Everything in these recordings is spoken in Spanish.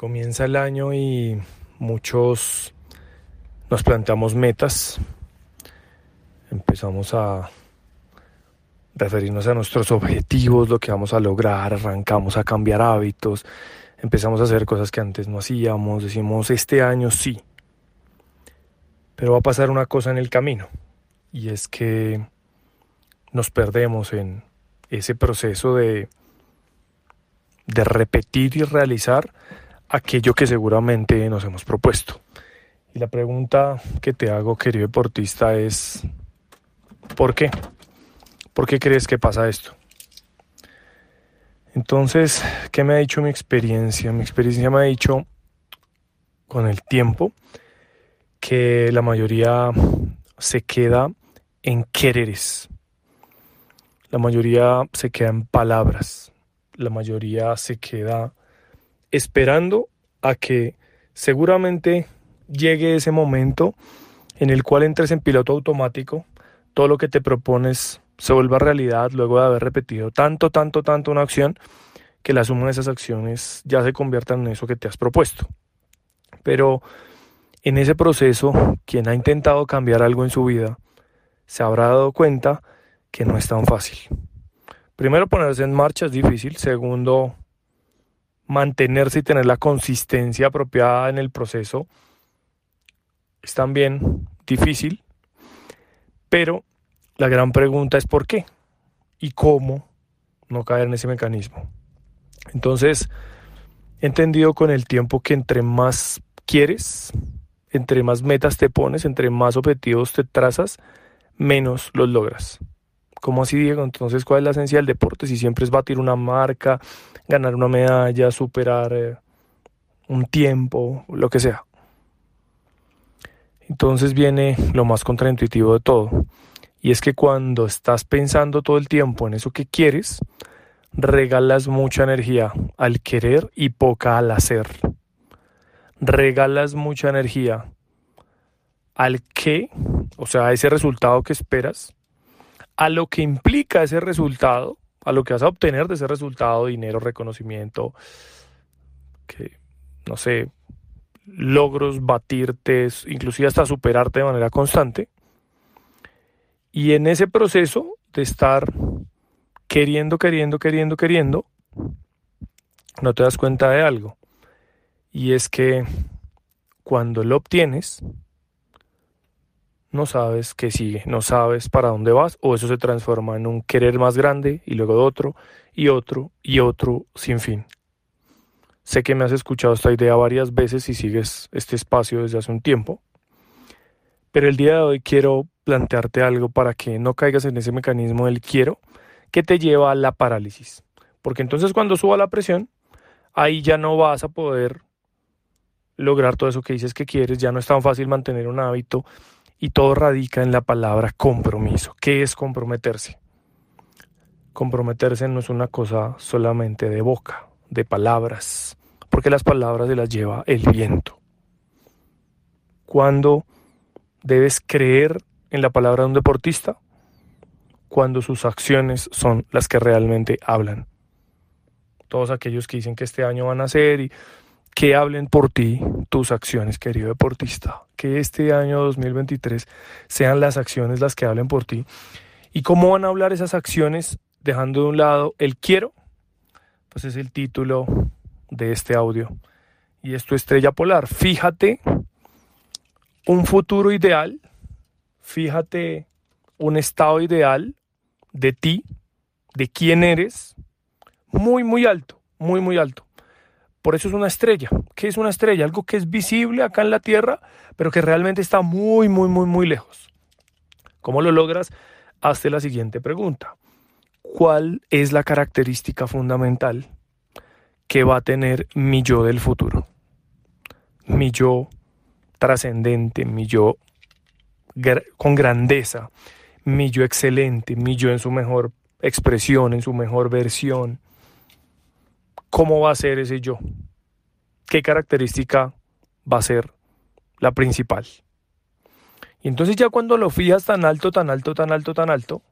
Comienza el año y muchos nos planteamos metas. Empezamos a referirnos a nuestros objetivos, lo que vamos a lograr, arrancamos a cambiar hábitos, empezamos a hacer cosas que antes no hacíamos, decimos este año sí. Pero va a pasar una cosa en el camino y es que nos perdemos en ese proceso de, de repetir y realizar aquello que seguramente nos hemos propuesto. Y la pregunta que te hago, querido deportista, es ¿por qué? ¿Por qué crees que pasa esto? Entonces, ¿qué me ha dicho mi experiencia? Mi experiencia me ha dicho con el tiempo que la mayoría se queda en quereres. La mayoría se queda en palabras. La mayoría se queda esperando a que seguramente llegue ese momento en el cual entres en piloto automático, todo lo que te propones se vuelva realidad luego de haber repetido tanto, tanto, tanto una acción, que la suma de esas acciones ya se conviertan en eso que te has propuesto. Pero en ese proceso, quien ha intentado cambiar algo en su vida, se habrá dado cuenta que no es tan fácil. Primero, ponerse en marcha es difícil. Segundo, mantenerse y tener la consistencia apropiada en el proceso es también difícil, pero la gran pregunta es por qué y cómo no caer en ese mecanismo. Entonces, he entendido con el tiempo que entre más quieres, entre más metas te pones, entre más objetivos te trazas, menos los logras. ¿Cómo así, Diego? Entonces, ¿cuál es la esencia del deporte? Si siempre es batir una marca, ganar una medalla, superar eh, un tiempo, lo que sea. Entonces viene lo más contraintuitivo de todo. Y es que cuando estás pensando todo el tiempo en eso que quieres, regalas mucha energía al querer y poca al hacer. Regalas mucha energía al qué, o sea, a ese resultado que esperas, a lo que implica ese resultado, a lo que vas a obtener de ese resultado, dinero, reconocimiento, que, no sé, logros, batirte, inclusive hasta superarte de manera constante. Y en ese proceso de estar queriendo, queriendo, queriendo, queriendo, no te das cuenta de algo. Y es que cuando lo obtienes, no sabes qué sigue, no sabes para dónde vas o eso se transforma en un querer más grande y luego otro y otro y otro sin fin. Sé que me has escuchado esta idea varias veces y sigues este espacio desde hace un tiempo, pero el día de hoy quiero plantearte algo para que no caigas en ese mecanismo del quiero que te lleva a la parálisis. Porque entonces cuando suba la presión, ahí ya no vas a poder lograr todo eso que dices que quieres, ya no es tan fácil mantener un hábito, y todo radica en la palabra compromiso. ¿Qué es comprometerse? Comprometerse no es una cosa solamente de boca, de palabras, porque las palabras se las lleva el viento. Cuando debes creer en la palabra de un deportista, cuando sus acciones son las que realmente hablan. Todos aquellos que dicen que este año van a ser y que hablen por ti tus acciones, querido deportista. Que este año 2023 sean las acciones las que hablen por ti. ¿Y cómo van a hablar esas acciones dejando de un lado el quiero? Pues es el título de este audio. Y es tu estrella polar. Fíjate un futuro ideal, fíjate un estado ideal de ti, de quién eres, muy, muy alto, muy, muy alto. Por eso es una estrella. ¿Qué es una estrella? Algo que es visible acá en la Tierra, pero que realmente está muy, muy, muy, muy lejos. ¿Cómo lo logras? Hazte la siguiente pregunta. ¿Cuál es la característica fundamental que va a tener mi yo del futuro? Mi yo trascendente, mi yo con grandeza, mi yo excelente, mi yo en su mejor expresión, en su mejor versión cómo va a ser ese yo, qué característica va a ser la principal. Y entonces ya cuando lo fijas tan alto, tan alto, tan alto, tan alto,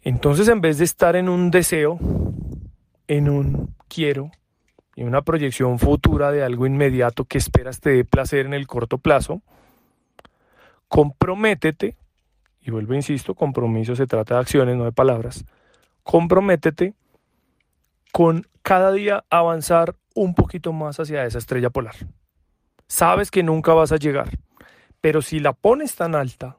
entonces en vez de estar en un deseo, en un quiero, y una proyección futura de algo inmediato que esperas te dé placer en el corto plazo, comprométete, y vuelvo, insisto, compromiso se trata de acciones, no de palabras, comprométete con cada día avanzar un poquito más hacia esa estrella polar. Sabes que nunca vas a llegar, pero si la pones tan alta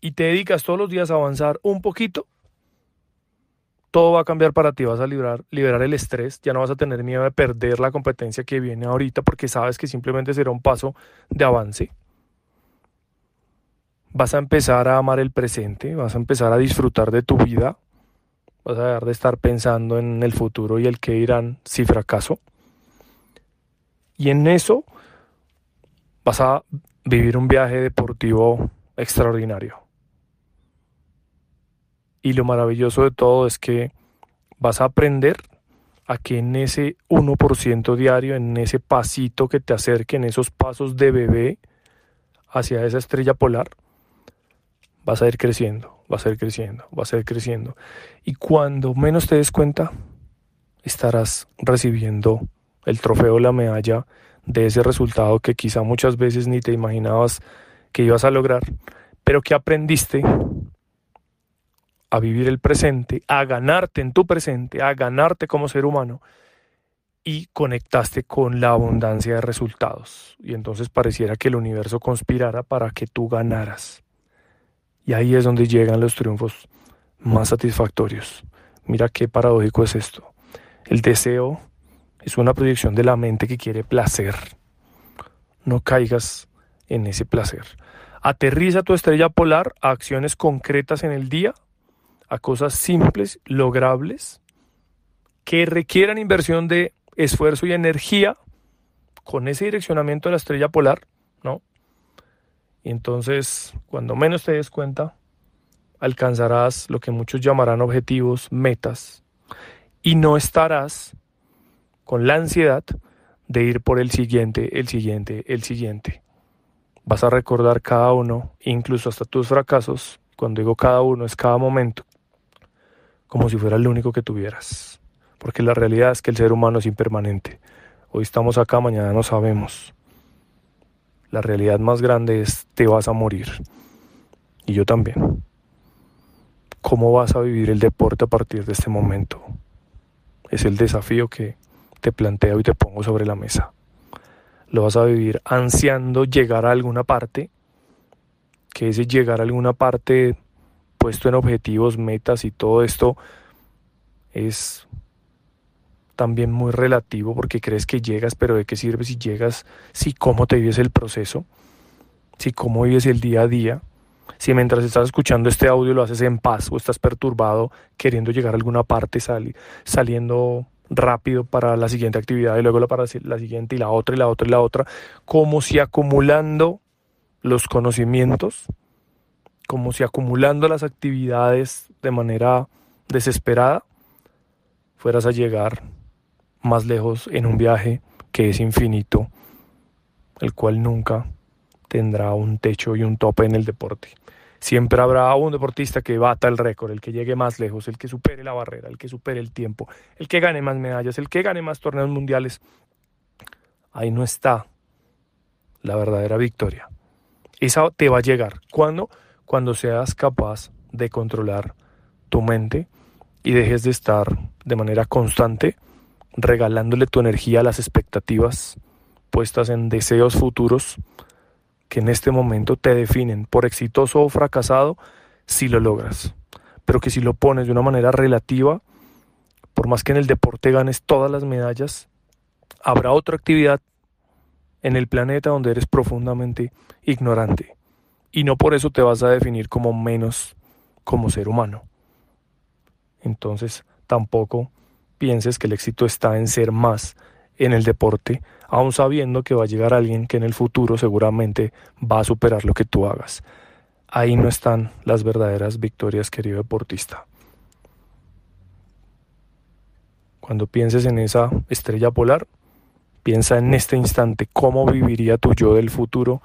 y te dedicas todos los días a avanzar un poquito, todo va a cambiar para ti, vas a liberar, liberar el estrés, ya no vas a tener miedo de perder la competencia que viene ahorita porque sabes que simplemente será un paso de avance. Vas a empezar a amar el presente, vas a empezar a disfrutar de tu vida, vas a dejar de estar pensando en el futuro y el que irán si fracaso. Y en eso vas a vivir un viaje deportivo extraordinario. Y lo maravilloso de todo es que vas a aprender a que en ese 1% diario, en ese pasito que te acerque, en esos pasos de bebé hacia esa estrella polar, vas a ir creciendo, vas a ir creciendo, vas a ir creciendo. Y cuando menos te des cuenta, estarás recibiendo el trofeo, la medalla de ese resultado que quizá muchas veces ni te imaginabas que ibas a lograr, pero que aprendiste a vivir el presente, a ganarte en tu presente, a ganarte como ser humano y conectaste con la abundancia de resultados. Y entonces pareciera que el universo conspirara para que tú ganaras. Y ahí es donde llegan los triunfos más satisfactorios. Mira qué paradójico es esto. El deseo es una proyección de la mente que quiere placer. No caigas en ese placer. Aterriza tu estrella polar a acciones concretas en el día a cosas simples, logrables, que requieran inversión de esfuerzo y energía con ese direccionamiento de la estrella polar, ¿no? Y entonces, cuando menos te des cuenta, alcanzarás lo que muchos llamarán objetivos, metas, y no estarás con la ansiedad de ir por el siguiente, el siguiente, el siguiente. Vas a recordar cada uno, incluso hasta tus fracasos, cuando digo cada uno es cada momento, como si fuera el único que tuvieras. Porque la realidad es que el ser humano es impermanente. Hoy estamos acá, mañana no sabemos. La realidad más grande es te vas a morir. Y yo también. ¿Cómo vas a vivir el deporte a partir de este momento? Es el desafío que te planteo y te pongo sobre la mesa. Lo vas a vivir ansiando llegar a alguna parte, que ese llegar a alguna parte puesto en objetivos, metas y todo esto es también muy relativo porque crees que llegas, pero ¿de qué sirve si llegas? Si cómo te vives el proceso, si cómo vives el día a día, si mientras estás escuchando este audio lo haces en paz o estás perturbado queriendo llegar a alguna parte, saliendo rápido para la siguiente actividad y luego para la siguiente y la otra y la otra y la otra, como si acumulando los conocimientos como si acumulando las actividades de manera desesperada, fueras a llegar más lejos en un viaje que es infinito, el cual nunca tendrá un techo y un tope en el deporte. Siempre habrá un deportista que bata el récord, el que llegue más lejos, el que supere la barrera, el que supere el tiempo, el que gane más medallas, el que gane más torneos mundiales. Ahí no está la verdadera victoria. Esa te va a llegar. ¿Cuándo? cuando seas capaz de controlar tu mente y dejes de estar de manera constante regalándole tu energía a las expectativas puestas en deseos futuros que en este momento te definen por exitoso o fracasado si lo logras, pero que si lo pones de una manera relativa, por más que en el deporte ganes todas las medallas, habrá otra actividad en el planeta donde eres profundamente ignorante y no por eso te vas a definir como menos como ser humano. Entonces tampoco pienses que el éxito está en ser más en el deporte, aun sabiendo que va a llegar alguien que en el futuro seguramente va a superar lo que tú hagas. Ahí no están las verdaderas victorias, querido deportista. Cuando pienses en esa estrella polar, piensa en este instante cómo viviría tu yo del futuro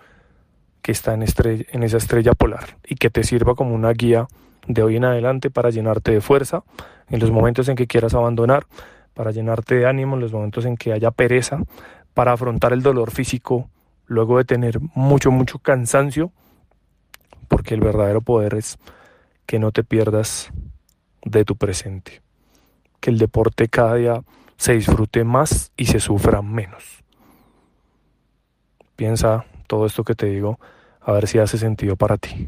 que está en, en esa estrella polar y que te sirva como una guía de hoy en adelante para llenarte de fuerza en los momentos en que quieras abandonar, para llenarte de ánimo en los momentos en que haya pereza, para afrontar el dolor físico luego de tener mucho, mucho cansancio, porque el verdadero poder es que no te pierdas de tu presente, que el deporte cada día se disfrute más y se sufra menos. Piensa todo esto que te digo, a ver si hace sentido para ti.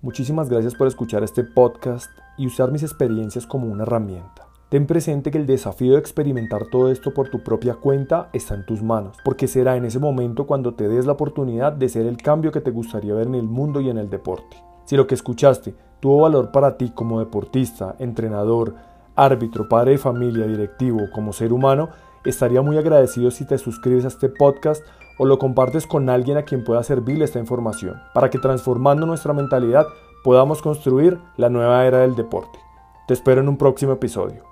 Muchísimas gracias por escuchar este podcast y usar mis experiencias como una herramienta. Ten presente que el desafío de experimentar todo esto por tu propia cuenta está en tus manos, porque será en ese momento cuando te des la oportunidad de ser el cambio que te gustaría ver en el mundo y en el deporte. Si lo que escuchaste tuvo valor para ti como deportista, entrenador, árbitro, padre de familia, directivo, como ser humano, estaría muy agradecido si te suscribes a este podcast o lo compartes con alguien a quien pueda servirle esta información, para que transformando nuestra mentalidad podamos construir la nueva era del deporte. Te espero en un próximo episodio.